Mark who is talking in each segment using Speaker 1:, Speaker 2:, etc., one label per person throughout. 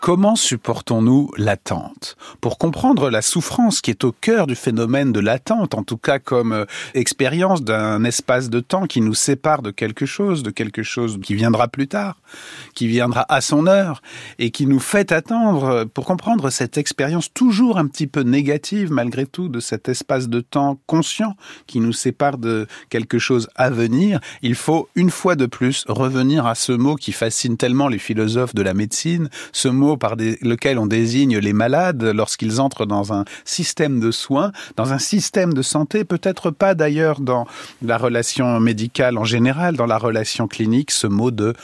Speaker 1: Comment supportons-nous l'attente? Pour comprendre la souffrance qui est au cœur du phénomène de l'attente, en tout cas comme euh, expérience d'un espace de temps qui nous sépare de quelque chose, de quelque chose qui viendra plus tard, qui viendra à son heure et qui nous fait attendre, euh, pour comprendre cette expérience toujours un petit peu négative malgré tout de cet espace de temps conscient qui nous sépare de quelque chose à venir, il faut une fois de plus revenir à ce mot qui fascine tellement les philosophes de la médecine, ce mot par lequel on désigne les malades lorsqu'ils entrent dans un système de soins, dans un système de santé, peut-être pas d'ailleurs dans la relation médicale en général, dans la relation clinique, ce mot de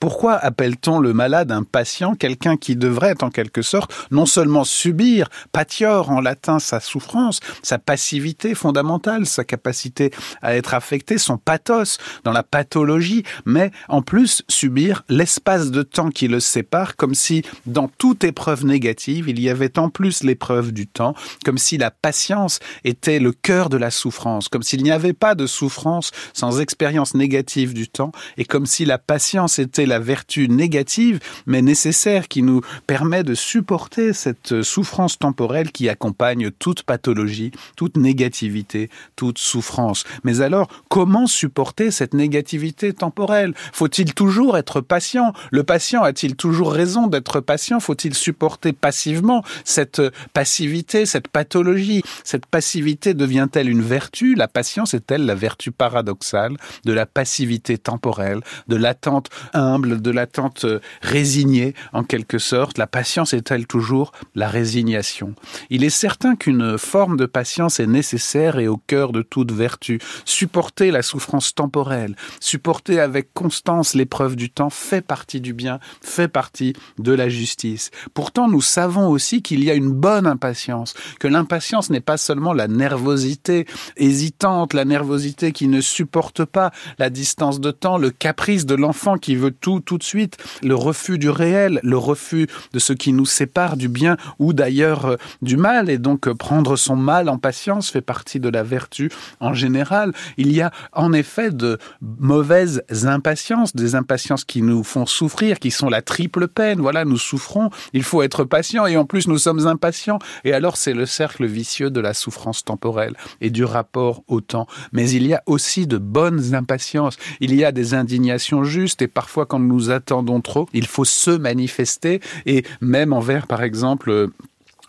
Speaker 1: Pourquoi appelle-t-on le malade un patient, quelqu'un qui devrait en quelque sorte non seulement subir, patior en latin, sa souffrance, sa passivité fondamentale, sa capacité à être affecté, son pathos dans la pathologie, mais en plus subir l'espace de temps qui le sépare, comme si dans toute épreuve négative, il y avait en plus l'épreuve du temps, comme si la patience était le cœur de la souffrance, comme s'il n'y avait pas de souffrance sans expérience négative du temps, et comme si la patience était la vertu négative, mais nécessaire, qui nous permet de supporter cette souffrance temporelle qui accompagne toute pathologie, toute négativité, toute souffrance. Mais alors, comment supporter cette négativité temporelle? Faut-il toujours être patient? Le patient a-t-il toujours raison d'être patient? Faut-il supporter passivement cette passivité, cette pathologie? Cette passivité devient-elle une vertu? La patience est-elle la vertu paradoxale de la passivité temporelle, de l'attente humble, de l'attente euh, résignée, en quelque sorte. La patience est-elle toujours la résignation? Il est certain qu'une forme de patience est nécessaire et au cœur de toute vertu. Supporter la souffrance temporelle, supporter avec constance l'épreuve du temps fait partie du bien, fait partie de la justice. Pourtant, nous savons aussi qu'il y a une bonne impatience, que l'impatience n'est pas seulement la nervosité hésitante, la nervosité qui ne supporte pas la distance de temps, le caprice de l'enfant qui veut tout tout de suite, le refus du réel, le refus de ce qui nous sépare du bien ou d'ailleurs euh, du mal, et donc euh, prendre son mal en patience fait partie de la vertu en général. Il y a en effet de mauvaises impatiences, des impatiences qui nous font souffrir, qui sont la triple peine. Voilà, nous souffrons, il faut être patient et en plus nous sommes impatients. Et alors c'est le cercle vicieux de la souffrance temporelle et du rapport au temps. Mais il y a aussi de bonnes impatiences. Il y a des indignations justes et parfois quand nous attendons trop, il faut se manifester. Et même envers par exemple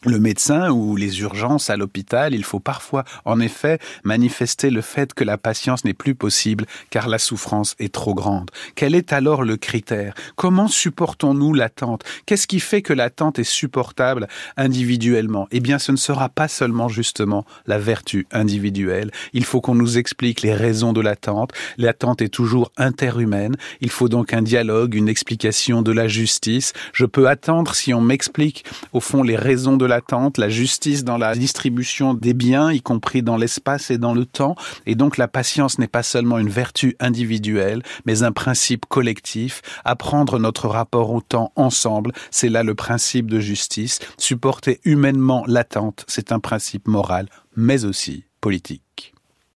Speaker 1: le médecin ou les urgences à l'hôpital, il faut parfois, en effet, manifester le fait que la patience n'est plus possible car la souffrance est trop grande. Quel est alors le critère? Comment supportons-nous l'attente? Qu'est-ce qui fait que l'attente est supportable individuellement? Eh bien, ce ne sera pas seulement justement la vertu individuelle. Il faut qu'on nous explique les raisons de l'attente. L'attente est toujours interhumaine. Il faut donc un dialogue, une explication de la justice. Je peux attendre si on m'explique, au fond, les raisons de l'attente, la justice dans la distribution des biens, y compris dans l'espace et dans le temps. Et donc la patience n'est pas seulement une vertu individuelle, mais un principe collectif. Apprendre notre rapport au temps ensemble, c'est là le principe de justice. Supporter humainement l'attente, c'est un principe moral, mais aussi politique.